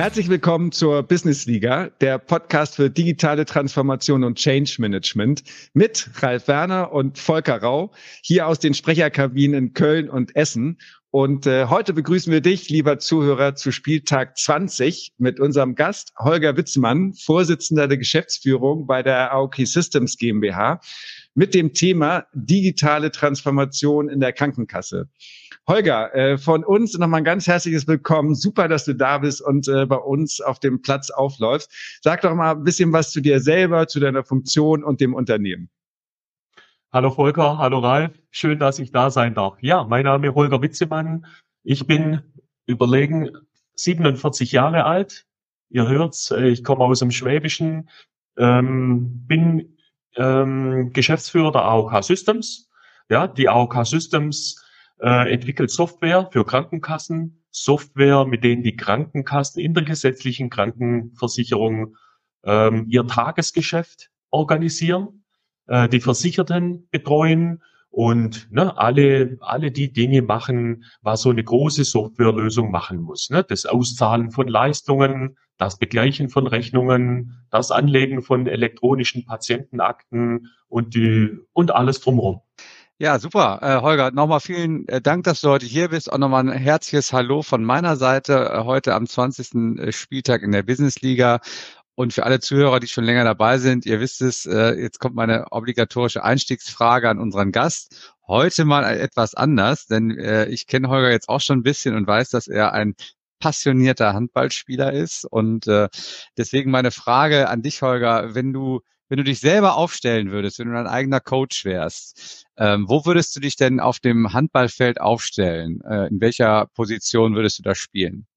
Herzlich willkommen zur Business Liga, der Podcast für digitale Transformation und Change Management mit Ralf Werner und Volker Rau hier aus den Sprecherkabinen in Köln und Essen. Und äh, heute begrüßen wir dich, lieber Zuhörer, zu Spieltag 20 mit unserem Gast Holger Witzmann, Vorsitzender der Geschäftsführung bei der AOK Systems GmbH, mit dem Thema digitale Transformation in der Krankenkasse. Holger, äh, von uns nochmal ein ganz herzliches Willkommen. Super, dass du da bist und äh, bei uns auf dem Platz aufläufst. Sag doch mal ein bisschen was zu dir selber, zu deiner Funktion und dem Unternehmen. Hallo Volker, hallo Ralf. Schön, dass ich da sein darf. Ja, mein Name ist Holger Witzemann. Ich bin überlegen 47 Jahre alt. Ihr hört's, äh, ich komme aus dem Schwäbischen, ähm, bin ähm, Geschäftsführer der AOK Systems. Ja, die AOK Systems äh, entwickelt Software für Krankenkassen, Software, mit denen die Krankenkassen in der gesetzlichen Krankenversicherung ähm, ihr Tagesgeschäft organisieren, äh, die Versicherten betreuen und ne, alle, alle die Dinge machen, was so eine große Softwarelösung machen muss. Ne? Das Auszahlen von Leistungen, das Begleichen von Rechnungen, das Anlegen von elektronischen Patientenakten und die und alles drumherum. Ja, super. Äh, Holger, nochmal vielen äh, Dank, dass du heute hier bist. Auch nochmal ein herzliches Hallo von meiner Seite äh, heute am 20. Äh, Spieltag in der Business Liga. Und für alle Zuhörer, die schon länger dabei sind, ihr wisst es, äh, jetzt kommt meine obligatorische Einstiegsfrage an unseren Gast. Heute mal etwas anders, denn äh, ich kenne Holger jetzt auch schon ein bisschen und weiß, dass er ein passionierter Handballspieler ist. Und äh, deswegen meine Frage an dich, Holger, wenn du wenn du dich selber aufstellen würdest, wenn du dein eigener Coach wärst, ähm, wo würdest du dich denn auf dem Handballfeld aufstellen? Äh, in welcher Position würdest du da spielen?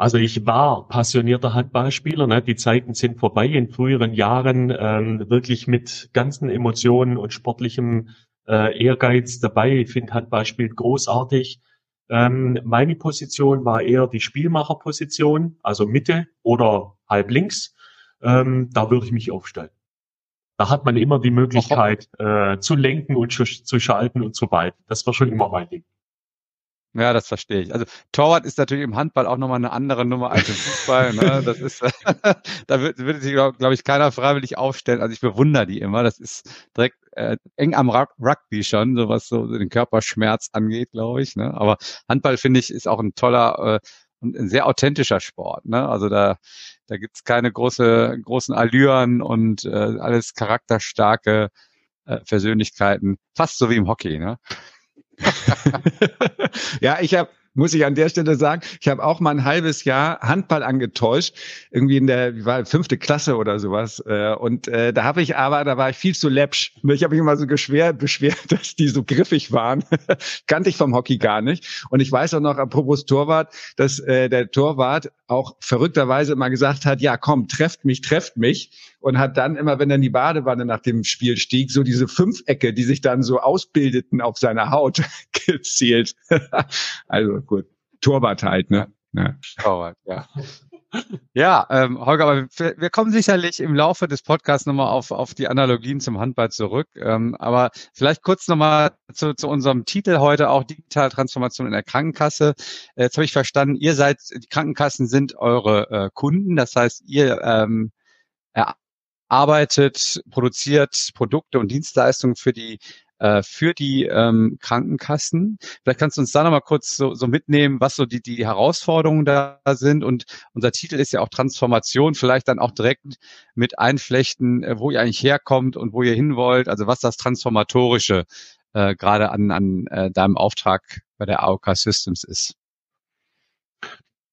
Also ich war passionierter Handballspieler. Ne? Die Zeiten sind vorbei. In früheren Jahren ähm, wirklich mit ganzen Emotionen und sportlichem äh, Ehrgeiz dabei. Ich finde Handball spielt großartig. Ähm, meine Position war eher die Spielmacherposition, also Mitte oder halb links ähm, da würde ich mich aufstellen. Da hat man immer die Möglichkeit äh, zu lenken und zu, zu schalten und zu weit. Das war schon immer mein Ding. Ja, das verstehe ich. Also Torwart ist natürlich im Handball auch nochmal eine andere Nummer als im Fußball. ne? Das ist, da wird, würde sich, glaube glaub ich, keiner freiwillig aufstellen. Also ich bewundere die immer. Das ist direkt äh, eng am Rugby schon, so was so den Körperschmerz angeht, glaube ich. Ne? Aber Handball finde ich ist auch ein toller äh, und ein sehr authentischer Sport. Ne? Also da, da gibt's keine große, großen Allüren und äh, alles charakterstarke äh, Persönlichkeiten, fast so wie im Hockey. Ne? ja, ich habe muss ich an der Stelle sagen, ich habe auch mal ein halbes Jahr Handball angetäuscht, irgendwie in der wie war fünfte Klasse oder sowas. Äh, und äh, da habe ich aber, da war ich viel zu läppsch. Ich habe mich immer so geschwer, beschwert, dass die so griffig waren. Kannte ich vom Hockey gar nicht. Und ich weiß auch noch, apropos Torwart, dass äh, der Torwart auch verrückterweise immer gesagt hat, ja komm, trefft mich, trefft mich. Und hat dann immer, wenn er in die Badewanne nach dem Spiel stieg, so diese Fünfecke, die sich dann so ausbildeten auf seiner Haut, gezielt. also gut, Torwart halt, ne? Ja. Torwart, ja. Ja, ähm, Holger, aber wir, wir kommen sicherlich im Laufe des Podcasts nochmal auf, auf die Analogien zum Handball zurück. Ähm, aber vielleicht kurz nochmal zu, zu unserem Titel heute auch Digitale Transformation in der Krankenkasse. Äh, jetzt habe ich verstanden, ihr seid, die Krankenkassen sind eure äh, Kunden. Das heißt, ihr ähm, erarbeitet, produziert Produkte und Dienstleistungen für die äh, für die ähm, Krankenkassen. Vielleicht kannst du uns da nochmal kurz so, so mitnehmen, was so die, die Herausforderungen da sind. Und unser Titel ist ja auch Transformation, vielleicht dann auch direkt mit einflechten, äh, wo ihr eigentlich herkommt und wo ihr hin wollt, also was das Transformatorische äh, gerade an, an äh, deinem Auftrag bei der AOK Systems ist.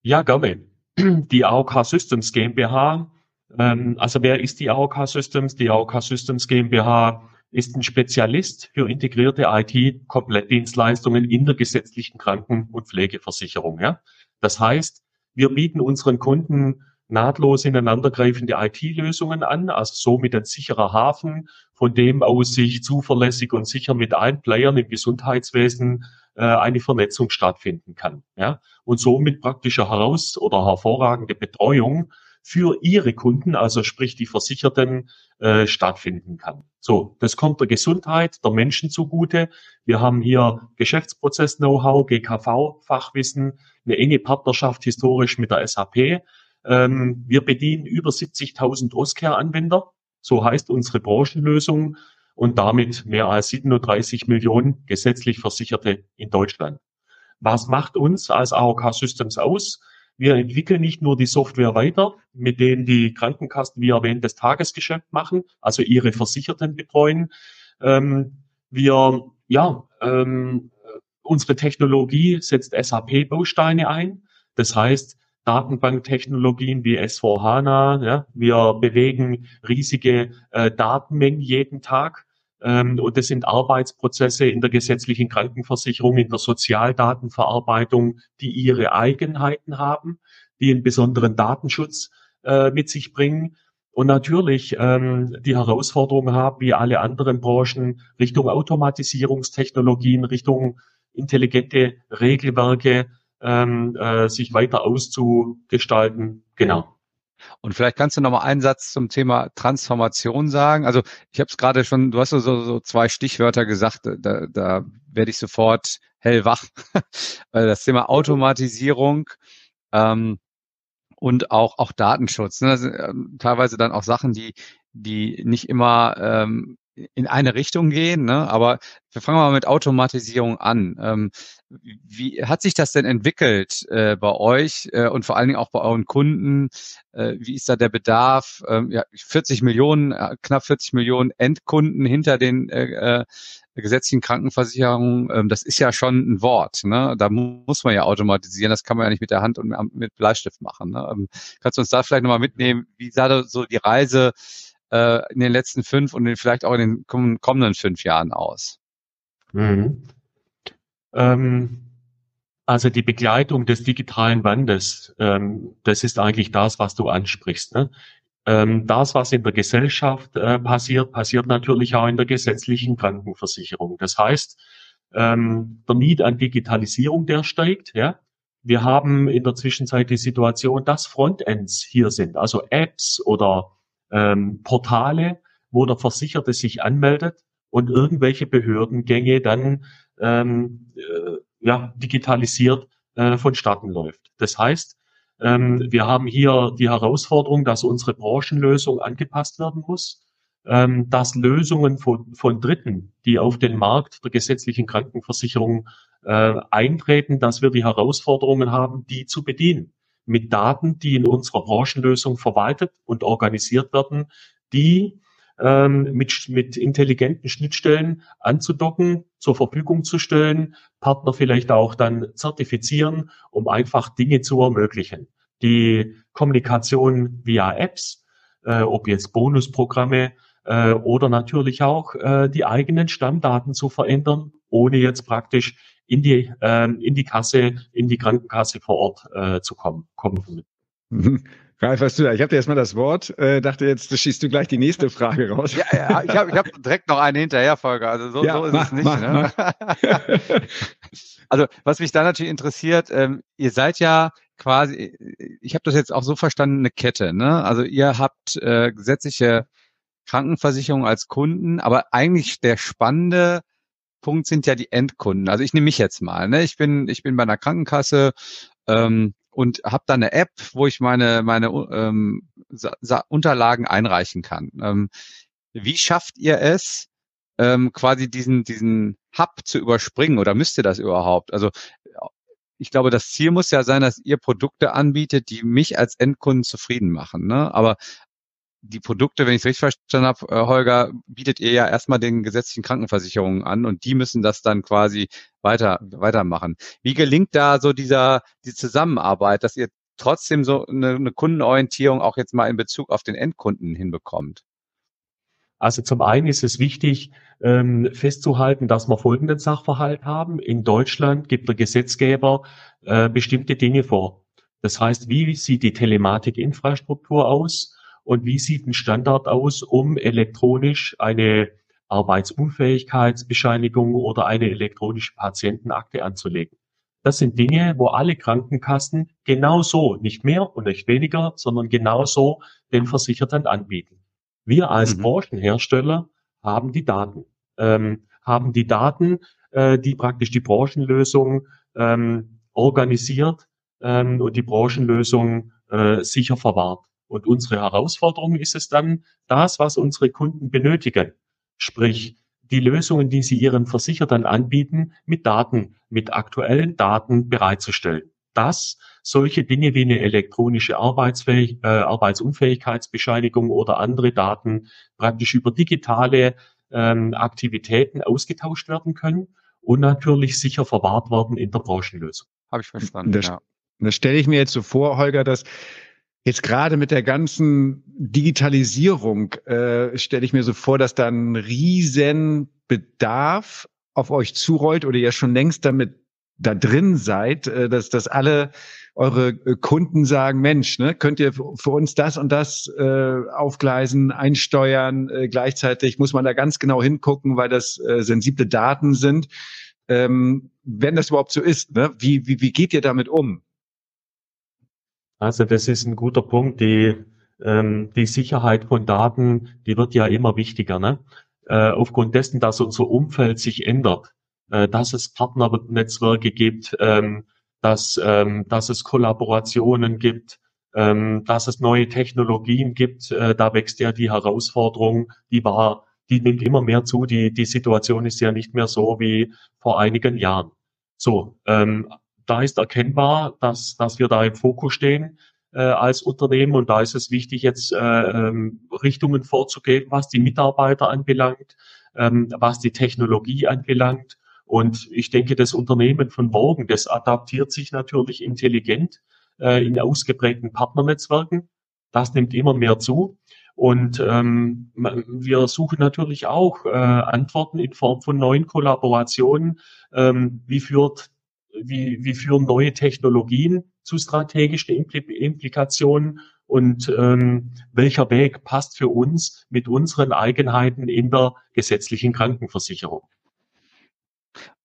Ja, gerne. Die AOK Systems GmbH, ähm, also wer ist die AOK Systems? Die AOK Systems GmbH ist ein Spezialist für integrierte IT-Komplettdienstleistungen in der gesetzlichen Kranken- und Pflegeversicherung. Ja? Das heißt, wir bieten unseren Kunden nahtlos ineinandergreifende IT-Lösungen an, also somit ein sicherer Hafen, von dem aus sich zuverlässig und sicher mit allen Playern im Gesundheitswesen äh, eine Vernetzung stattfinden kann. Ja? Und somit praktische heraus- oder hervorragende Betreuung für ihre Kunden, also sprich die Versicherten, äh, stattfinden kann. So, das kommt der Gesundheit der Menschen zugute. Wir haben hier Geschäftsprozess-Know-how, GKV-Fachwissen, eine enge Partnerschaft historisch mit der SAP. Ähm, wir bedienen über 70.000 Oscare-Anwender. So heißt unsere Branchenlösung und damit mehr als 37 Millionen gesetzlich Versicherte in Deutschland. Was macht uns als AOK Systems aus? Wir entwickeln nicht nur die Software weiter, mit denen die Krankenkassen, wie erwähnt, das Tagesgeschäft machen, also ihre Versicherten betreuen. Ähm, wir, ja, ähm, unsere Technologie setzt SAP-Bausteine ein. Das heißt, Datenbanktechnologien wie S4HANA, ja, wir bewegen riesige äh, Datenmengen jeden Tag. Ähm, und das sind Arbeitsprozesse in der gesetzlichen Krankenversicherung, in der Sozialdatenverarbeitung, die ihre Eigenheiten haben, die einen besonderen Datenschutz äh, mit sich bringen. Und natürlich ähm, die Herausforderungen haben, wie alle anderen Branchen, Richtung Automatisierungstechnologien, Richtung intelligente Regelwerke ähm, äh, sich weiter auszugestalten. Genau. Und vielleicht kannst du noch mal einen Satz zum Thema Transformation sagen. Also ich habe es gerade schon, du hast so, so zwei Stichwörter gesagt, da, da werde ich sofort hellwach. das Thema Automatisierung ähm, und auch, auch Datenschutz. Ne? Das sind ähm, teilweise dann auch Sachen, die, die nicht immer ähm, in eine Richtung gehen, ne? aber wir fangen mal mit Automatisierung an. Ähm, wie hat sich das denn entwickelt äh, bei euch äh, und vor allen Dingen auch bei euren Kunden? Äh, wie ist da der Bedarf? Ähm, ja, 40 Millionen, äh, knapp 40 Millionen Endkunden hinter den äh, äh, gesetzlichen Krankenversicherungen, ähm, das ist ja schon ein Wort. Ne? Da muss man ja automatisieren, das kann man ja nicht mit der Hand und mit Bleistift machen. Ne? Ähm, kannst du uns da vielleicht nochmal mitnehmen, wie sah so die Reise äh, in den letzten fünf und vielleicht auch in den kommenden fünf Jahren aus? Mhm. Ähm, also die Begleitung des digitalen Wandes, ähm, das ist eigentlich das, was du ansprichst. Ne? Ähm, das, was in der Gesellschaft äh, passiert, passiert natürlich auch in der gesetzlichen Krankenversicherung. Das heißt, ähm, der Need an Digitalisierung, der steigt. Ja? Wir haben in der Zwischenzeit die Situation, dass Frontends hier sind, also Apps oder ähm, Portale, wo der Versicherte sich anmeldet und irgendwelche Behördengänge dann ähm, äh, ja, digitalisiert äh, vonstatten läuft. Das heißt, ähm, wir haben hier die Herausforderung, dass unsere Branchenlösung angepasst werden muss, ähm, dass Lösungen von, von Dritten, die auf den Markt der gesetzlichen Krankenversicherung äh, eintreten, dass wir die Herausforderungen haben, die zu bedienen mit Daten, die in unserer Branchenlösung verwaltet und organisiert werden, die ähm, mit, mit intelligenten Schnittstellen anzudocken, zur Verfügung zu stellen, Partner vielleicht auch dann zertifizieren, um einfach Dinge zu ermöglichen. Die Kommunikation via Apps, äh, ob jetzt Bonusprogramme äh, oder natürlich auch äh, die eigenen Stammdaten zu verändern, ohne jetzt praktisch in die, ähm, in die Kasse, in die Krankenkasse vor Ort äh, zu kommen. kommen. Ralf, weißt du da, ich habe dir erstmal das Wort, äh, dachte jetzt, du schießt du gleich die nächste Frage raus. Ja, ja ich habe ich hab direkt noch eine hinterher, Folge. Also so, ja, so ist mach, es nicht. Mach, ne? mach. also was mich da natürlich interessiert, ähm, ihr seid ja quasi, ich habe das jetzt auch so verstanden, eine Kette. Ne? Also ihr habt äh, gesetzliche Krankenversicherung als Kunden, aber eigentlich der spannende Punkt sind ja die Endkunden. Also ich nehme mich jetzt mal. Ne? Ich bin ich bin bei einer Krankenkasse ähm, und habe da eine App, wo ich meine, meine ähm, Unterlagen einreichen kann. Ähm, wie schafft ihr es, ähm, quasi diesen, diesen Hub zu überspringen oder müsst ihr das überhaupt? Also ich glaube, das Ziel muss ja sein, dass ihr Produkte anbietet, die mich als Endkunden zufrieden machen. Ne? Aber die Produkte, wenn ich es richtig verstanden habe, äh, Holger, bietet ihr ja erstmal den gesetzlichen Krankenversicherungen an und die müssen das dann quasi weiter, weitermachen. Wie gelingt da so dieser, die Zusammenarbeit, dass ihr trotzdem so eine, eine Kundenorientierung auch jetzt mal in Bezug auf den Endkunden hinbekommt? Also zum einen ist es wichtig, ähm, festzuhalten, dass wir folgenden Sachverhalt haben. In Deutschland gibt der Gesetzgeber äh, bestimmte Dinge vor. Das heißt, wie sieht die Telematikinfrastruktur aus? Und wie sieht ein Standard aus, um elektronisch eine Arbeitsunfähigkeitsbescheinigung oder eine elektronische Patientenakte anzulegen. Das sind Dinge, wo alle Krankenkassen genauso, nicht mehr und nicht weniger, sondern genauso den Versicherten anbieten. Wir als mhm. Branchenhersteller haben die Daten, ähm, haben die Daten, äh, die praktisch die Branchenlösung ähm, organisiert ähm, und die Branchenlösung äh, sicher verwahrt. Und unsere Herausforderung ist es dann, das, was unsere Kunden benötigen, sprich die Lösungen, die sie ihren Versicherten anbieten, mit Daten, mit aktuellen Daten bereitzustellen. Dass solche Dinge wie eine elektronische Arbeitsfähig äh, Arbeitsunfähigkeitsbescheinigung oder andere Daten praktisch über digitale ähm, Aktivitäten ausgetauscht werden können und natürlich sicher verwahrt werden in der Branchenlösung. Habe ich verstanden. Das, ja. das stelle ich mir jetzt so vor, Holger, dass Jetzt gerade mit der ganzen Digitalisierung äh, stelle ich mir so vor, dass da ein riesen Bedarf auf euch zurollt oder ihr schon längst damit da drin seid, äh, dass, dass alle eure äh, Kunden sagen, Mensch, ne, könnt ihr für uns das und das äh, aufgleisen, einsteuern. Äh, gleichzeitig muss man da ganz genau hingucken, weil das äh, sensible Daten sind. Ähm, wenn das überhaupt so ist, ne? wie, wie, wie geht ihr damit um? Also das ist ein guter Punkt. Die, ähm, die Sicherheit von Daten, die wird ja immer wichtiger. Ne? Äh, aufgrund dessen, dass unser Umfeld sich ändert, äh, dass es Partnernetzwerke gibt, ähm, dass, ähm, dass es Kollaborationen gibt, ähm, dass es neue Technologien gibt. Äh, da wächst ja die Herausforderung, die war, die nimmt immer mehr zu. Die, die Situation ist ja nicht mehr so wie vor einigen Jahren. So, ähm, da ist erkennbar, dass, dass wir da im Fokus stehen äh, als Unternehmen und da ist es wichtig, jetzt äh, ähm, Richtungen vorzugehen, was die Mitarbeiter anbelangt, ähm, was die Technologie anbelangt. Und ich denke, das Unternehmen von morgen, das adaptiert sich natürlich intelligent äh, in ausgeprägten Partnernetzwerken. Das nimmt immer mehr zu. Und ähm, wir suchen natürlich auch äh, Antworten in Form von neuen Kollaborationen. Ähm, wie führt wie, wie führen neue Technologien zu strategischen Implikationen und ähm, welcher Weg passt für uns mit unseren Eigenheiten in der gesetzlichen Krankenversicherung.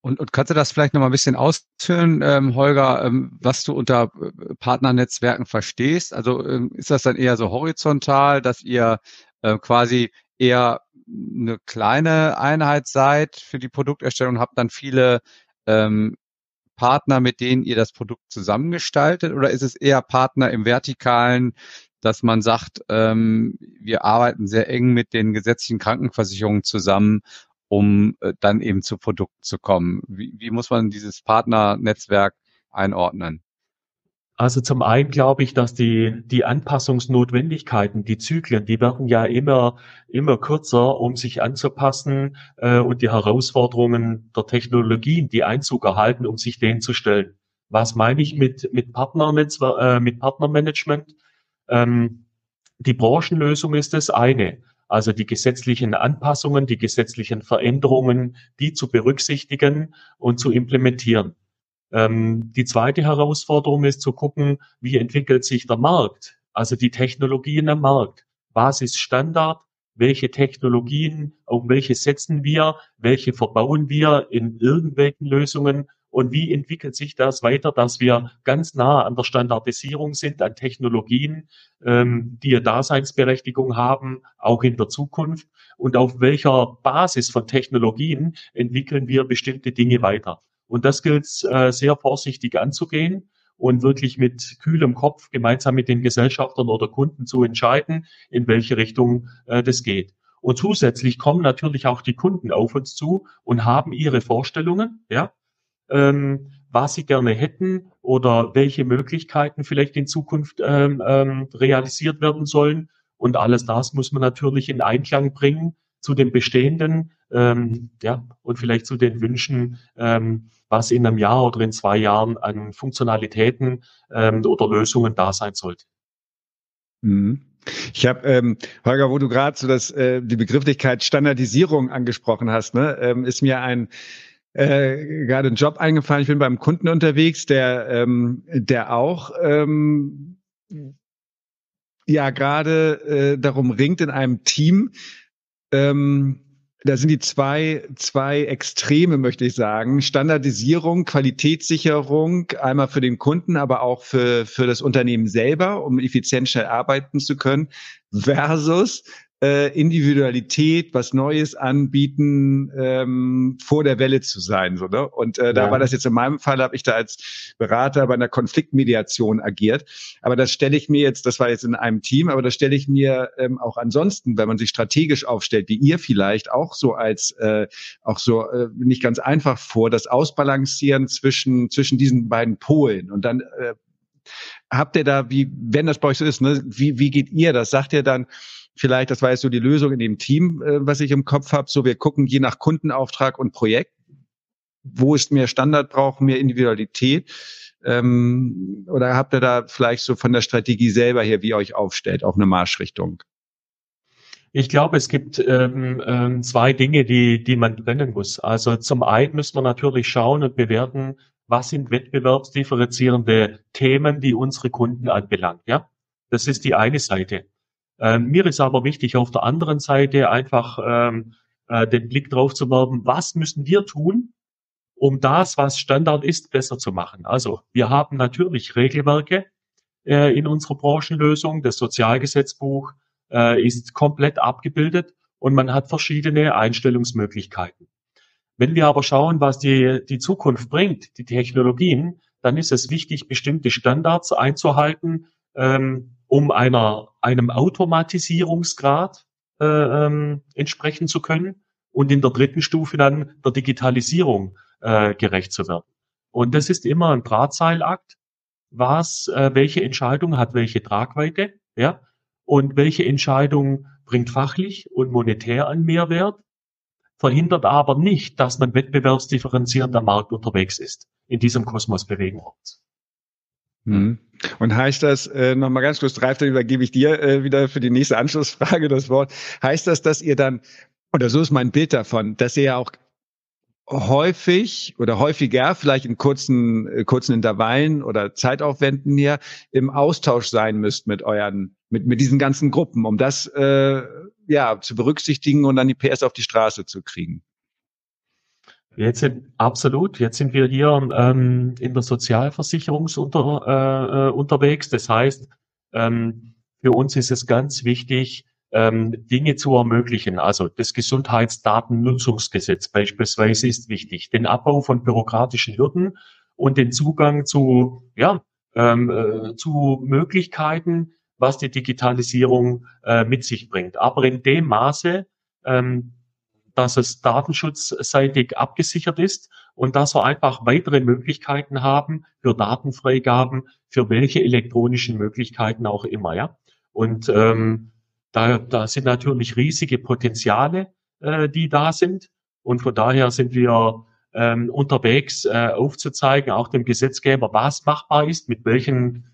Und, und kannst du das vielleicht noch mal ein bisschen ausführen, ähm, Holger, ähm, was du unter äh, Partnernetzwerken verstehst? Also ähm, ist das dann eher so horizontal, dass ihr äh, quasi eher eine kleine Einheit seid für die Produkterstellung, habt dann viele ähm, Partner, mit denen ihr das Produkt zusammengestaltet oder ist es eher Partner im Vertikalen, dass man sagt, ähm, wir arbeiten sehr eng mit den gesetzlichen Krankenversicherungen zusammen, um äh, dann eben zu Produkten zu kommen? Wie, wie muss man dieses Partnernetzwerk einordnen? Also zum einen glaube ich, dass die, die Anpassungsnotwendigkeiten, die Zyklen, die werden ja immer, immer kürzer, um sich anzupassen äh, und die Herausforderungen der Technologien, die Einzug erhalten, um sich denen zu stellen. Was meine ich mit, mit, Partnernetzwer äh, mit Partnermanagement? Ähm, die Branchenlösung ist das eine. Also die gesetzlichen Anpassungen, die gesetzlichen Veränderungen, die zu berücksichtigen und zu implementieren. Ähm, die zweite Herausforderung ist zu gucken, wie entwickelt sich der Markt, also die Technologien am Markt. Was ist Standard? Welche Technologien, auf welche setzen wir? Welche verbauen wir in irgendwelchen Lösungen? Und wie entwickelt sich das weiter, dass wir ganz nah an der Standardisierung sind, an Technologien, ähm, die eine Daseinsberechtigung haben, auch in der Zukunft? Und auf welcher Basis von Technologien entwickeln wir bestimmte Dinge weiter? Und das gilt äh, sehr vorsichtig anzugehen und wirklich mit kühlem Kopf gemeinsam mit den Gesellschaftern oder Kunden zu entscheiden, in welche Richtung äh, das geht. Und zusätzlich kommen natürlich auch die Kunden auf uns zu und haben ihre Vorstellungen, ja, ähm, was sie gerne hätten oder welche Möglichkeiten vielleicht in Zukunft ähm, ähm, realisiert werden sollen. Und alles das muss man natürlich in Einklang bringen zu den bestehenden ähm, ja, und vielleicht zu den Wünschen, ähm, was in einem Jahr oder in zwei Jahren an Funktionalitäten ähm, oder Lösungen da sein sollte. Mhm. Ich habe, ähm, Holger, wo du gerade so das, äh, die Begrifflichkeit Standardisierung angesprochen hast, ne, ähm, ist mir ein äh, gerade ein Job eingefallen. Ich bin beim Kunden unterwegs, der, ähm, der auch ähm, ja gerade äh, darum ringt in einem Team, ähm, da sind die zwei, zwei Extreme, möchte ich sagen. Standardisierung, Qualitätssicherung, einmal für den Kunden, aber auch für, für das Unternehmen selber, um effizient schnell arbeiten zu können, versus äh, Individualität, was Neues anbieten, ähm, vor der Welle zu sein. So, ne? Und äh, da ja. war das jetzt in meinem Fall, habe ich da als Berater bei einer Konfliktmediation agiert. Aber das stelle ich mir jetzt, das war jetzt in einem Team, aber das stelle ich mir ähm, auch ansonsten, wenn man sich strategisch aufstellt, wie ihr vielleicht auch so als äh, auch so äh, nicht ganz einfach vor, das Ausbalancieren zwischen zwischen diesen beiden Polen und dann äh, habt ihr da, wie, wenn das bei euch so ist, ne, wie, wie geht ihr das? Sagt ihr dann, vielleicht, das war jetzt so die Lösung in dem Team, äh, was ich im Kopf habe, so wir gucken je nach Kundenauftrag und Projekt, wo ist mehr Standard braucht, mehr Individualität. Ähm, oder habt ihr da vielleicht so von der Strategie selber her, wie ihr euch aufstellt, auch eine Marschrichtung? Ich glaube, es gibt ähm, ähm, zwei Dinge, die, die man trennen muss. Also zum einen müssen wir natürlich schauen und bewerten, was sind wettbewerbsdifferenzierende Themen, die unsere Kunden anbelangt. Ja, das ist die eine Seite. Ähm, mir ist aber wichtig, auf der anderen Seite einfach ähm, äh, den Blick drauf zu werfen, was müssen wir tun, um das, was Standard ist, besser zu machen. Also wir haben natürlich Regelwerke äh, in unserer Branchenlösung. Das Sozialgesetzbuch äh, ist komplett abgebildet und man hat verschiedene Einstellungsmöglichkeiten. Wenn wir aber schauen, was die, die Zukunft bringt, die Technologien, dann ist es wichtig, bestimmte Standards einzuhalten, ähm, um einer, einem Automatisierungsgrad äh, ähm, entsprechen zu können und in der dritten Stufe dann der Digitalisierung äh, gerecht zu werden. Und das ist immer ein Drahtseilakt, was, äh, welche Entscheidung hat welche Tragweite, ja, und welche Entscheidung bringt fachlich und monetär einen Mehrwert, verhindert aber nicht, dass man wettbewerbsdifferenzierend am Markt unterwegs ist. In diesem Kosmos bewegen wir. Mhm. Und heißt das, äh, nochmal ganz kurz, Ralf, dann übergebe ich dir äh, wieder für die nächste Anschlussfrage das Wort. Heißt das, dass ihr dann, oder so ist mein Bild davon, dass ihr ja auch häufig oder häufiger, vielleicht in kurzen, äh, kurzen Intervallen oder Zeitaufwänden hier, im Austausch sein müsst mit euren, mit, mit diesen ganzen Gruppen, um das äh, ja zu berücksichtigen und dann die PS auf die Straße zu kriegen? Jetzt sind absolut. Jetzt sind wir hier ähm, in der Sozialversicherung unter, äh, äh, unterwegs. Das heißt, ähm, für uns ist es ganz wichtig, ähm, Dinge zu ermöglichen. Also das Gesundheitsdatennutzungsgesetz beispielsweise ist wichtig. Den Abbau von bürokratischen Hürden und den Zugang zu, ja, ähm, äh, zu Möglichkeiten, was die Digitalisierung äh, mit sich bringt. Aber in dem Maße, ähm, dass es datenschutzseitig abgesichert ist und dass wir einfach weitere Möglichkeiten haben für Datenfreigaben, für welche elektronischen Möglichkeiten auch immer, ja. Und ähm, da, da sind natürlich riesige Potenziale, äh, die da sind. Und von daher sind wir ähm, unterwegs, äh, aufzuzeigen, auch dem Gesetzgeber, was machbar ist, mit welchen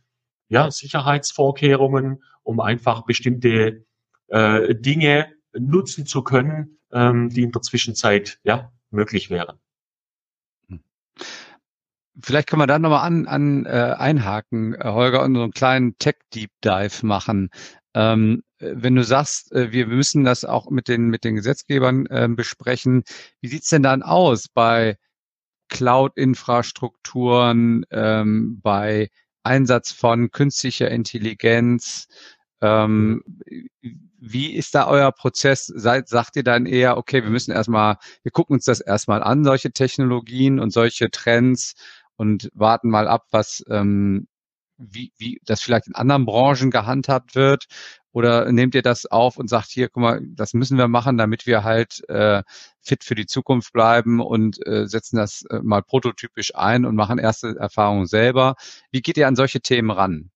ja, Sicherheitsvorkehrungen, um einfach bestimmte äh, Dinge nutzen zu können, ähm, die in der Zwischenzeit ja möglich wären. Hm. Vielleicht können wir da nochmal an, an äh, einhaken, äh, Holger, und so einen kleinen Tech-Deep Dive machen. Ähm, wenn du sagst, äh, wir müssen das auch mit den, mit den Gesetzgebern äh, besprechen, wie sieht's denn dann aus bei Cloud-Infrastrukturen, ähm, bei Einsatz von künstlicher Intelligenz? Ähm, wie ist da euer Prozess? Seid, sagt ihr dann eher, okay, wir müssen erstmal, wir gucken uns das erstmal an, solche Technologien und solche Trends und warten mal ab, was, ähm, wie, wie das vielleicht in anderen Branchen gehandhabt wird? Oder nehmt ihr das auf und sagt, hier, guck mal, das müssen wir machen, damit wir halt äh, fit für die Zukunft bleiben und äh, setzen das äh, mal prototypisch ein und machen erste Erfahrungen selber. Wie geht ihr an solche Themen ran?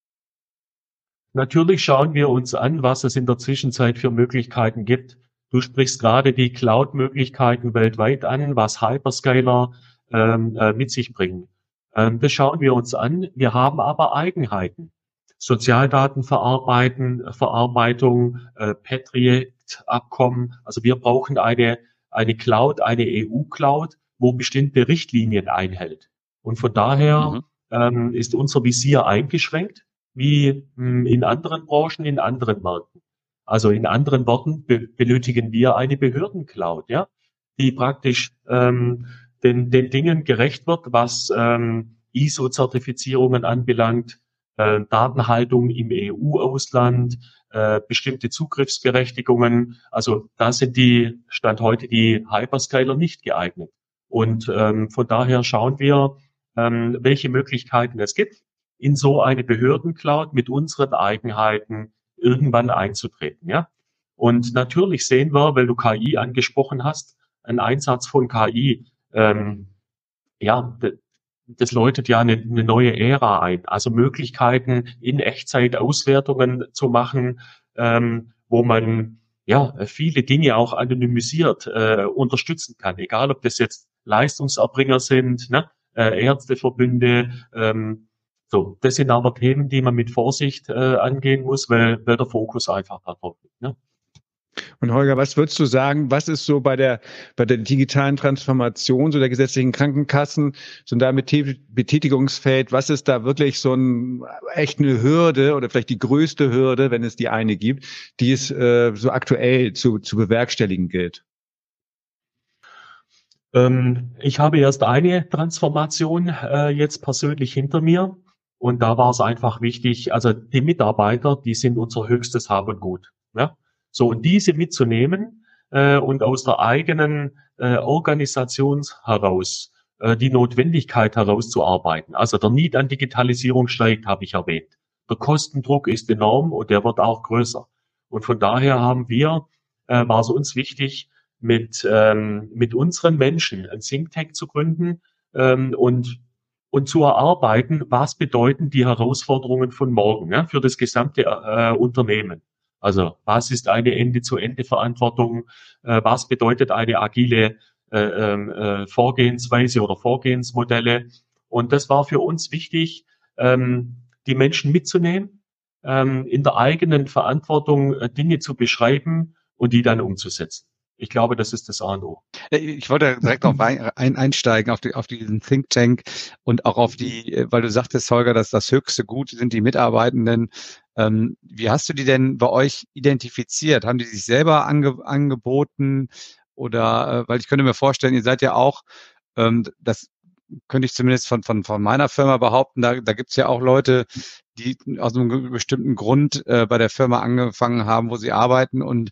Natürlich schauen wir uns an, was es in der Zwischenzeit für Möglichkeiten gibt. Du sprichst gerade die Cloud-Möglichkeiten weltweit an, was Hyperscaler ähm, äh, mit sich bringen. Ähm, das schauen wir uns an. Wir haben aber Eigenheiten. Sozialdaten verarbeiten, Verarbeitung, äh, Patriot-Abkommen. Also wir brauchen eine, eine Cloud, eine EU-Cloud, wo bestimmte Richtlinien einhält. Und von daher mhm. ähm, ist unser Visier eingeschränkt wie hm, in anderen Branchen, in anderen Märkten. Also in anderen Worten be benötigen wir eine Behördencloud, ja, die praktisch ähm, den, den Dingen gerecht wird, was ähm, ISO-Zertifizierungen anbelangt, äh, Datenhaltung im EU-Ausland, äh, bestimmte Zugriffsberechtigungen. Also da sind die Stand heute die Hyperscaler nicht geeignet. Und ähm, von daher schauen wir, ähm, welche Möglichkeiten es gibt, in so eine Behördencloud mit unseren Eigenheiten irgendwann einzutreten. Ja? Und natürlich sehen wir, weil du KI angesprochen hast, ein Einsatz von KI, ähm, ja, das läutet ja eine, eine neue Ära ein. Also Möglichkeiten in Echtzeit Auswertungen zu machen, ähm, wo man ja viele Dinge auch anonymisiert äh, unterstützen kann. Egal, ob das jetzt Leistungserbringer sind, ne, äh, Ärzteverbünde. Ähm, so, das sind aber Themen, die man mit Vorsicht äh, angehen muss, weil, weil der Fokus einfach darauf liegt. Ne? Und Holger, was würdest du sagen, was ist so bei der, bei der digitalen Transformation so der gesetzlichen Krankenkassen, so da mit Betätigungsfeld, was ist da wirklich so ein, echt eine Hürde oder vielleicht die größte Hürde, wenn es die eine gibt, die es äh, so aktuell zu, zu bewerkstelligen gilt? Ähm, ich habe erst eine Transformation äh, jetzt persönlich hinter mir. Und da war es einfach wichtig, also die Mitarbeiter, die sind unser höchstes Hab und Gut. Ja? So, und diese mitzunehmen äh, und aus der eigenen äh, Organisation heraus äh, die Notwendigkeit herauszuarbeiten. Also der Need an Digitalisierung steigt, habe ich erwähnt. Der Kostendruck ist enorm und der wird auch größer. Und von daher haben wir, äh, war es uns wichtig, mit, ähm, mit unseren Menschen ein Think Tank zu gründen ähm, und, und zu erarbeiten, was bedeuten die Herausforderungen von morgen ja, für das gesamte äh, Unternehmen. Also was ist eine Ende-zu-Ende-Verantwortung? Äh, was bedeutet eine agile äh, ähm, äh, Vorgehensweise oder Vorgehensmodelle? Und das war für uns wichtig, ähm, die Menschen mitzunehmen, ähm, in der eigenen Verantwortung äh, Dinge zu beschreiben und die dann umzusetzen. Ich glaube, das ist das A und O. Ich wollte direkt auf ein, einsteigen, auf, die, auf diesen Think Tank und auch auf die, äh, weil du sagtest, Holger, dass das höchste Gut sind die Mitarbeitenden. Ähm, wie hast du die denn bei euch identifiziert? Haben die sich selber ange, angeboten? Oder, äh, weil ich könnte mir vorstellen, ihr seid ja auch, ähm, das könnte ich zumindest von, von, von meiner Firma behaupten, da, da gibt es ja auch Leute, die aus einem bestimmten Grund äh, bei der Firma angefangen haben, wo sie arbeiten und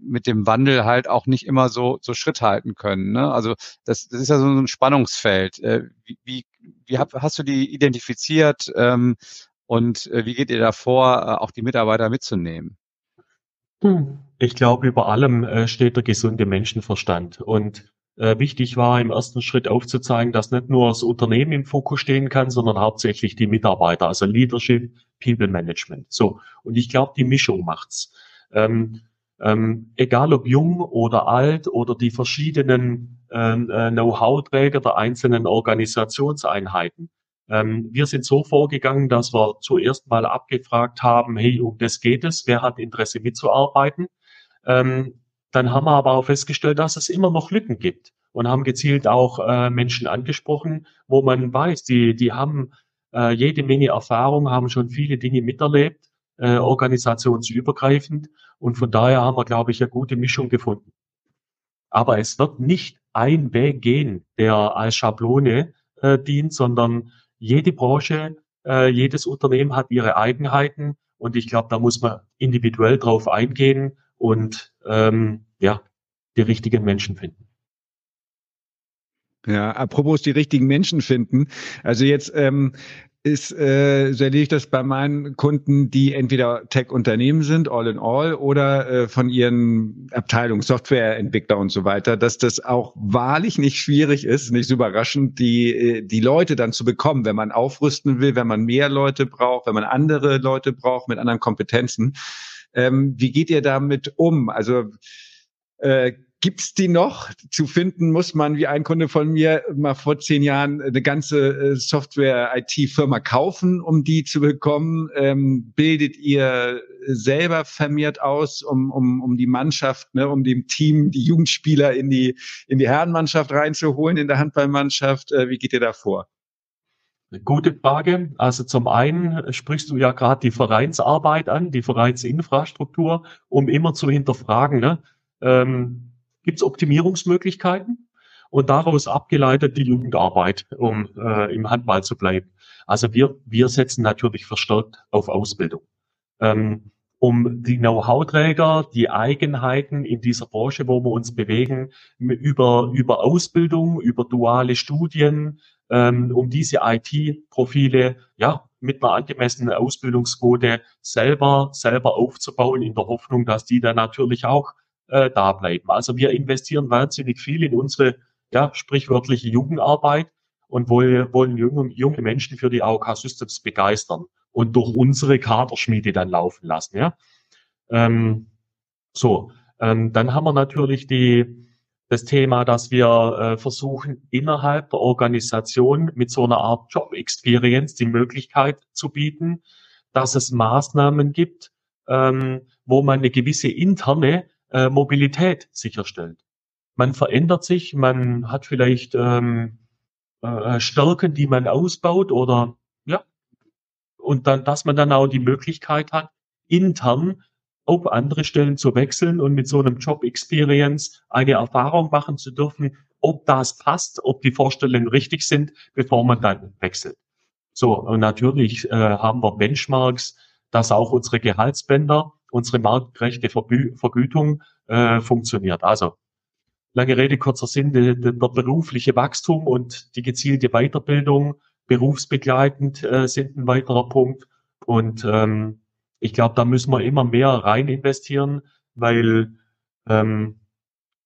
mit dem Wandel halt auch nicht immer so, so Schritt halten können. Ne? Also das, das ist ja so ein Spannungsfeld. Äh, wie, wie, wie hab, hast du die identifiziert ähm, und äh, wie geht ihr davor, äh, auch die Mitarbeiter mitzunehmen? Hm. Ich glaube, über allem steht der gesunde Menschenverstand. Und wichtig war im ersten Schritt aufzuzeigen, dass nicht nur das Unternehmen im Fokus stehen kann, sondern hauptsächlich die Mitarbeiter, also Leadership, People Management. So. Und ich glaube, die Mischung macht's. Ähm, ähm, egal ob jung oder alt oder die verschiedenen ähm, äh, Know-how-Träger der einzelnen Organisationseinheiten. Ähm, wir sind so vorgegangen, dass wir zuerst mal abgefragt haben, hey, um das geht es, wer hat Interesse mitzuarbeiten? Ähm, dann haben wir aber auch festgestellt, dass es immer noch Lücken gibt und haben gezielt auch äh, Menschen angesprochen, wo man weiß, die, die haben äh, jede Menge Erfahrung, haben schon viele Dinge miterlebt, äh, organisationsübergreifend und von daher haben wir, glaube ich, eine gute Mischung gefunden. Aber es wird nicht ein Weg gehen, der als Schablone äh, dient, sondern jede Branche, äh, jedes Unternehmen hat ihre Eigenheiten und ich glaube, da muss man individuell drauf eingehen und ähm, ja, die richtigen Menschen finden. Ja, apropos die richtigen Menschen finden. Also jetzt ähm, ist, äh, so erlebe ich das bei meinen Kunden, die entweder Tech-Unternehmen sind, all in all, oder äh, von ihren Abteilungen, Softwareentwickler und so weiter, dass das auch wahrlich nicht schwierig ist, nicht so überraschend, die, äh, die Leute dann zu bekommen, wenn man aufrüsten will, wenn man mehr Leute braucht, wenn man andere Leute braucht mit anderen Kompetenzen. Ähm, wie geht ihr damit um? Also äh, Gibt's die noch? Zu finden muss man, wie ein Kunde von mir mal vor zehn Jahren eine ganze äh, Software-IT-Firma kaufen, um die zu bekommen. Ähm, bildet ihr selber vermehrt aus, um, um, um die Mannschaft, ne, um dem Team, die Jugendspieler in die, in die Herrenmannschaft reinzuholen, in der Handballmannschaft? Äh, wie geht ihr da vor? Gute Frage. Also zum einen sprichst du ja gerade die Vereinsarbeit an, die Vereinsinfrastruktur, um immer zu hinterfragen, ne? ähm, gibt es Optimierungsmöglichkeiten? Und daraus abgeleitet die Jugendarbeit, um äh, im Handball zu bleiben. Also wir, wir setzen natürlich verstärkt auf Ausbildung. Ähm, um die Know-how-Träger, die Eigenheiten in dieser Branche, wo wir uns bewegen, über, über Ausbildung, über duale Studien, ähm, um diese IT-Profile ja mit einer angemessenen Ausbildungsquote selber selber aufzubauen, in der Hoffnung, dass die dann natürlich auch äh, da bleiben. Also wir investieren wahnsinnig viel in unsere ja, sprichwörtliche Jugendarbeit und wollen, wollen junge, junge Menschen für die AOK Systems begeistern und durch unsere Kaderschmiede dann laufen lassen. Ja, ähm, so. Ähm, dann haben wir natürlich die das Thema, dass wir äh, versuchen, innerhalb der Organisation mit so einer Art Job Experience die Möglichkeit zu bieten, dass es Maßnahmen gibt, ähm, wo man eine gewisse interne äh, Mobilität sicherstellt. Man verändert sich, man hat vielleicht ähm, äh, Stärken, die man ausbaut oder ja, und dann, dass man dann auch die Möglichkeit hat, intern auf andere Stellen zu wechseln und mit so einem Job Experience eine Erfahrung machen zu dürfen, ob das passt, ob die Vorstellungen richtig sind, bevor man dann wechselt. So, und natürlich äh, haben wir Benchmarks, dass auch unsere Gehaltsbänder, unsere marktgerechte Vergü Vergütung äh, funktioniert. Also lange Rede, kurzer Sinn, der, der berufliche Wachstum und die gezielte Weiterbildung berufsbegleitend äh, sind ein weiterer Punkt. Und ähm, ich glaube, da müssen wir immer mehr rein investieren, weil ähm,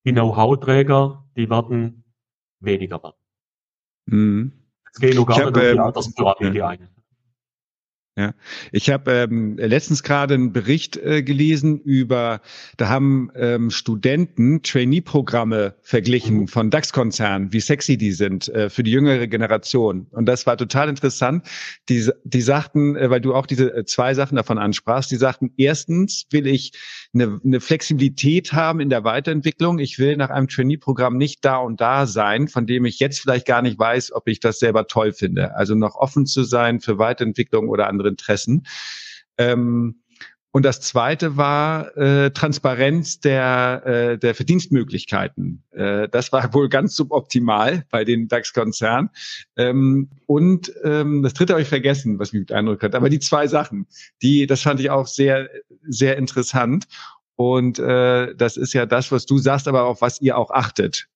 die Know-how-Träger, die werden weniger werden. Mhm. Es geht nur gar nicht auf die ähm, Alterspyramide ja. ein. Ja, ich habe ähm, letztens gerade einen Bericht äh, gelesen über, da haben ähm, Studenten Trainee-Programme verglichen mhm. von DAX-Konzernen, wie sexy die sind äh, für die jüngere Generation. Und das war total interessant. Die, die sagten, äh, weil du auch diese äh, zwei Sachen davon ansprachst, die sagten, erstens will ich eine, eine Flexibilität haben in der Weiterentwicklung. Ich will nach einem Trainee-Programm nicht da und da sein, von dem ich jetzt vielleicht gar nicht weiß, ob ich das selber toll finde. Also noch offen zu sein für Weiterentwicklung oder andere Interessen. Ähm, und das zweite war äh, Transparenz der, äh, der Verdienstmöglichkeiten. Äh, das war wohl ganz suboptimal bei den DAX-Konzernen. Ähm, und ähm, das dritte habe ich vergessen, was mich beeindruckt hat. Aber die zwei Sachen, die, das fand ich auch sehr, sehr interessant. Und äh, das ist ja das, was du sagst, aber auf was ihr auch achtet.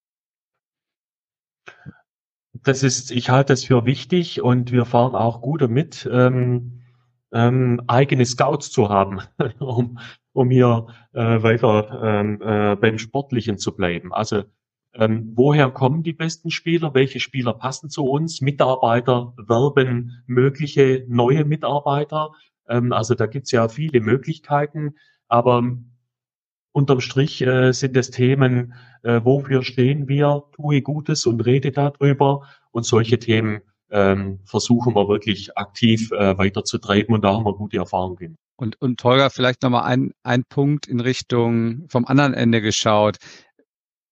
Das ist, ich halte es für wichtig und wir fahren auch gut damit. Ähm ähm, eigene Scouts zu haben, um, um hier äh, weiter ähm, äh, beim Sportlichen zu bleiben. Also ähm, woher kommen die besten Spieler? Welche Spieler passen zu uns? Mitarbeiter werben mögliche neue Mitarbeiter. Ähm, also da gibt's ja viele Möglichkeiten, aber unterm Strich äh, sind es Themen, äh, wofür stehen wir, tue Gutes und rede darüber und solche Themen ähm, versuchen wir wirklich aktiv äh, weiterzutreiben und da haben wir gute Erfahrungen. Und, und Holger, vielleicht nochmal ein, ein Punkt in Richtung vom anderen Ende geschaut.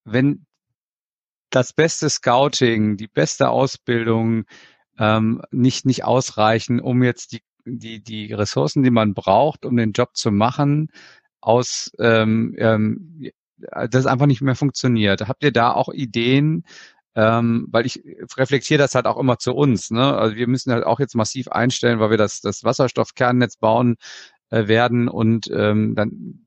Wenn das beste Scouting, die beste Ausbildung ähm, nicht, nicht ausreichen, um jetzt die, die, die Ressourcen, die man braucht, um den Job zu machen, aus ähm, ähm, das einfach nicht mehr funktioniert. Habt ihr da auch Ideen, ähm, weil ich reflektiere das halt auch immer zu uns. Ne? Also wir müssen halt auch jetzt massiv einstellen, weil wir das, das Wasserstoffkernnetz bauen äh, werden und ähm, dann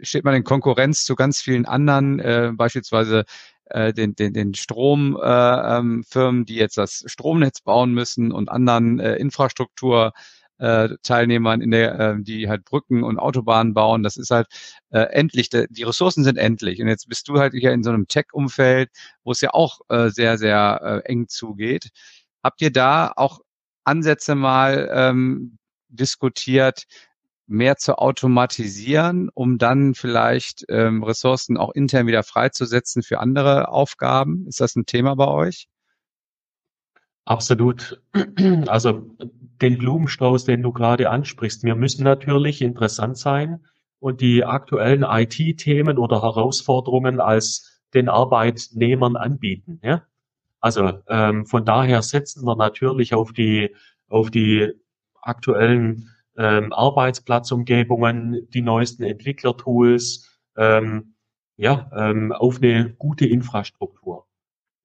steht man in Konkurrenz zu ganz vielen anderen, äh, beispielsweise äh, den, den, den Stromfirmen, äh, ähm, die jetzt das Stromnetz bauen müssen und anderen äh, Infrastruktur äh, Teilnehmern in der, äh, die halt Brücken und Autobahnen bauen. Das ist halt äh, endlich, die Ressourcen sind endlich. Und jetzt bist du halt hier in so einem Tech-Umfeld, wo es ja auch äh, sehr, sehr äh, eng zugeht. Habt ihr da auch Ansätze mal ähm, diskutiert, mehr zu automatisieren, um dann vielleicht ähm, Ressourcen auch intern wieder freizusetzen für andere Aufgaben? Ist das ein Thema bei euch? Absolut. Also den Blumenstrauß, den du gerade ansprichst. Wir müssen natürlich interessant sein und die aktuellen IT-Themen oder Herausforderungen als den Arbeitnehmern anbieten. Ja? Also ähm, von daher setzen wir natürlich auf die auf die aktuellen ähm, Arbeitsplatzumgebungen, die neuesten Entwicklertools, ähm, ja, ähm, auf eine gute Infrastruktur.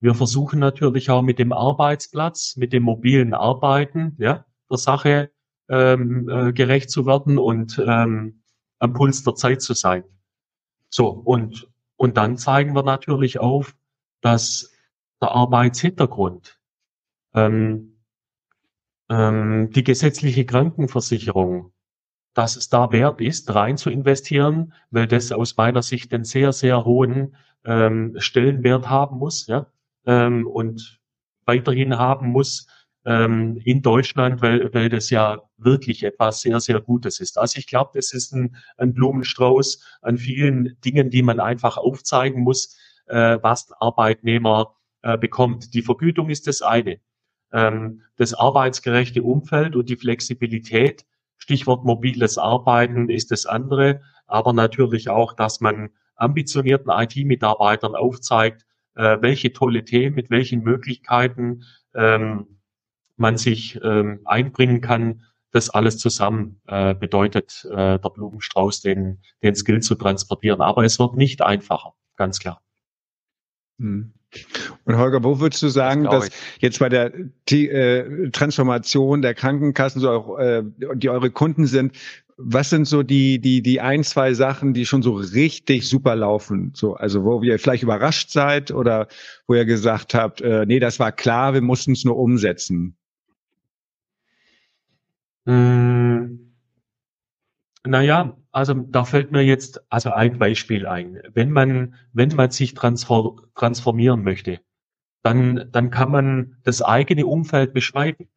Wir versuchen natürlich auch mit dem Arbeitsplatz, mit dem mobilen Arbeiten, ja, der Sache ähm, äh, gerecht zu werden und ähm, am Puls der Zeit zu sein. So, und, und dann zeigen wir natürlich auf, dass der Arbeitshintergrund, ähm, ähm, die gesetzliche Krankenversicherung, dass es da wert ist, rein zu investieren, weil das aus meiner Sicht einen sehr, sehr hohen ähm, Stellenwert haben muss, ja, ähm, und weiterhin haben muss ähm, in Deutschland, weil, weil das ja wirklich etwas sehr, sehr Gutes ist. Also ich glaube, das ist ein, ein Blumenstrauß an vielen Dingen, die man einfach aufzeigen muss, äh, was Arbeitnehmer äh, bekommt. Die Vergütung ist das eine. Ähm, das arbeitsgerechte Umfeld und die Flexibilität, Stichwort mobiles Arbeiten ist das andere, aber natürlich auch, dass man ambitionierten IT-Mitarbeitern aufzeigt, äh, welche tolle Themen, mit welchen Möglichkeiten ähm, man sich ähm, einbringen kann. Das alles zusammen äh, bedeutet äh, der Blumenstrauß, den, den Skill zu transportieren. Aber es wird nicht einfacher, ganz klar. Hm. Und Holger, wo würdest du sagen, das dass jetzt bei der die, äh, Transformation der Krankenkassen so auch, äh, die eure Kunden sind, was sind so die, die, die ein, zwei Sachen, die schon so richtig super laufen? So, also wo ihr vielleicht überrascht seid oder wo ihr gesagt habt, äh, nee, das war klar, wir mussten es nur umsetzen? Hm, naja, also da fällt mir jetzt also ein Beispiel ein. Wenn man, wenn man sich transformieren möchte, dann, dann kann man das eigene Umfeld beschreiben.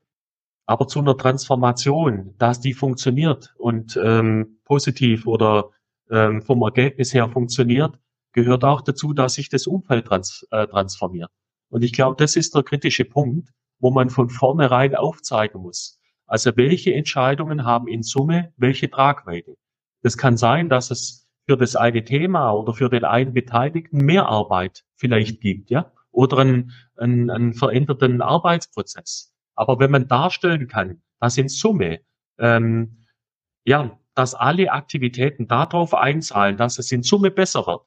Aber zu einer Transformation, dass die funktioniert und ähm, positiv oder ähm, vom Ergebnis her funktioniert, gehört auch dazu, dass sich das Umfeld trans äh, transformiert. Und ich glaube, das ist der kritische Punkt, wo man von vornherein aufzeigen muss. Also welche Entscheidungen haben in Summe welche Tragweite? Das kann sein, dass es für das eine Thema oder für den einen Beteiligten mehr Arbeit vielleicht gibt, ja, oder einen, einen, einen veränderten Arbeitsprozess. Aber wenn man darstellen kann, dass in Summe, ähm, ja, dass alle Aktivitäten darauf einzahlen, dass es in Summe besser wird,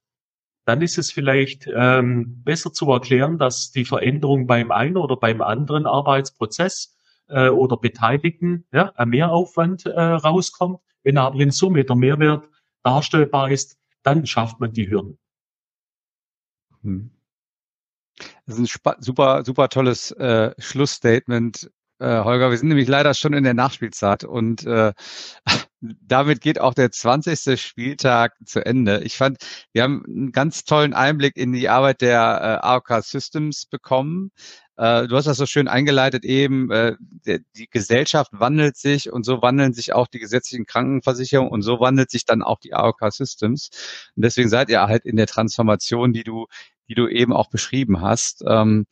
dann ist es vielleicht ähm, besser zu erklären, dass die Veränderung beim einen oder beim anderen Arbeitsprozess äh, oder Beteiligten ja, ein Mehraufwand äh, rauskommt. Wenn aber in Summe der Mehrwert darstellbar ist, dann schafft man die Hürden. Hm. Das ist ein super, super tolles äh, Schlussstatement, äh, Holger. Wir sind nämlich leider schon in der Nachspielzeit und äh, damit geht auch der 20. Spieltag zu Ende. Ich fand, wir haben einen ganz tollen Einblick in die Arbeit der äh, AOK Systems bekommen. Äh, du hast das so schön eingeleitet eben, äh, die Gesellschaft wandelt sich und so wandeln sich auch die gesetzlichen Krankenversicherungen und so wandelt sich dann auch die AOK Systems. Und deswegen seid ihr halt in der Transformation, die du, die du eben auch beschrieben hast. Ähm,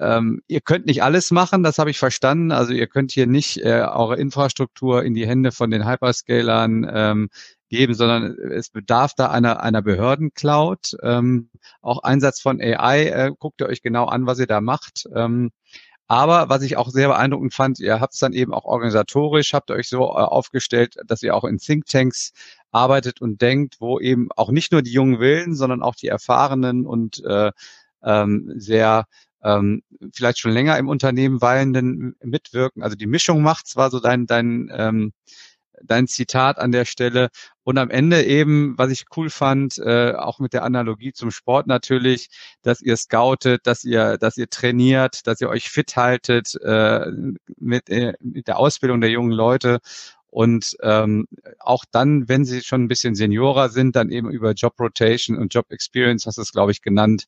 ähm, ihr könnt nicht alles machen, das habe ich verstanden. Also ihr könnt hier nicht äh, eure Infrastruktur in die Hände von den Hyperscalern ähm, geben, sondern es bedarf da einer, einer Behördencloud. Ähm, auch Einsatz von AI, äh, guckt ihr euch genau an, was ihr da macht. Ähm, aber was ich auch sehr beeindruckend fand, ihr habt es dann eben auch organisatorisch, habt euch so äh, aufgestellt, dass ihr auch in Thinktanks arbeitet und denkt, wo eben auch nicht nur die jungen Willen, sondern auch die erfahrenen und äh, ähm, sehr ähm, vielleicht schon länger im Unternehmen weilenden mitwirken. Also die Mischung macht zwar so dein, dein, ähm, dein Zitat an der Stelle. Und am Ende eben, was ich cool fand, äh, auch mit der Analogie zum Sport natürlich, dass ihr scoutet, dass ihr, dass ihr trainiert, dass ihr euch fit haltet äh, mit, äh, mit der Ausbildung der jungen Leute und ähm, auch dann, wenn sie schon ein bisschen Seniorer sind, dann eben über Job Rotation und Job Experience, hast du es, glaube ich, genannt,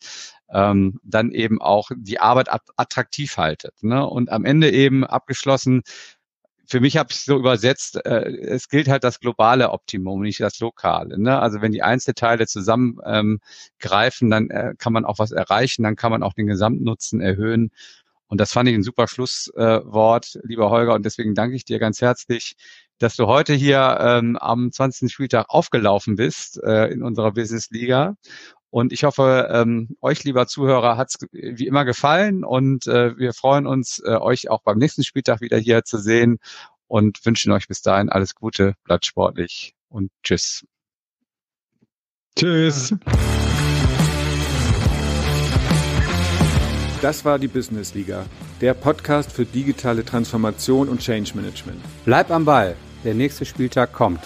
ähm, dann eben auch die Arbeit attraktiv haltet. Ne? Und am Ende eben abgeschlossen, für mich habe ich so übersetzt, äh, es gilt halt das globale Optimum, nicht das lokale. Ne? Also wenn die Einzelteile zusammen ähm, greifen, dann äh, kann man auch was erreichen, dann kann man auch den Gesamtnutzen erhöhen. Und das fand ich ein super Schlusswort, äh, lieber Holger. Und deswegen danke ich dir ganz herzlich, dass du heute hier ähm, am 20. Spieltag aufgelaufen bist äh, in unserer Business Liga Und ich hoffe, ähm, euch, lieber Zuhörer, hat es wie immer gefallen und äh, wir freuen uns, äh, euch auch beim nächsten Spieltag wieder hier zu sehen und wünschen euch bis dahin alles Gute, bleibt sportlich und tschüss. Tschüss. Das war die Business Liga, der Podcast für digitale Transformation und Change Management. Bleib am Ball, der nächste Spieltag kommt.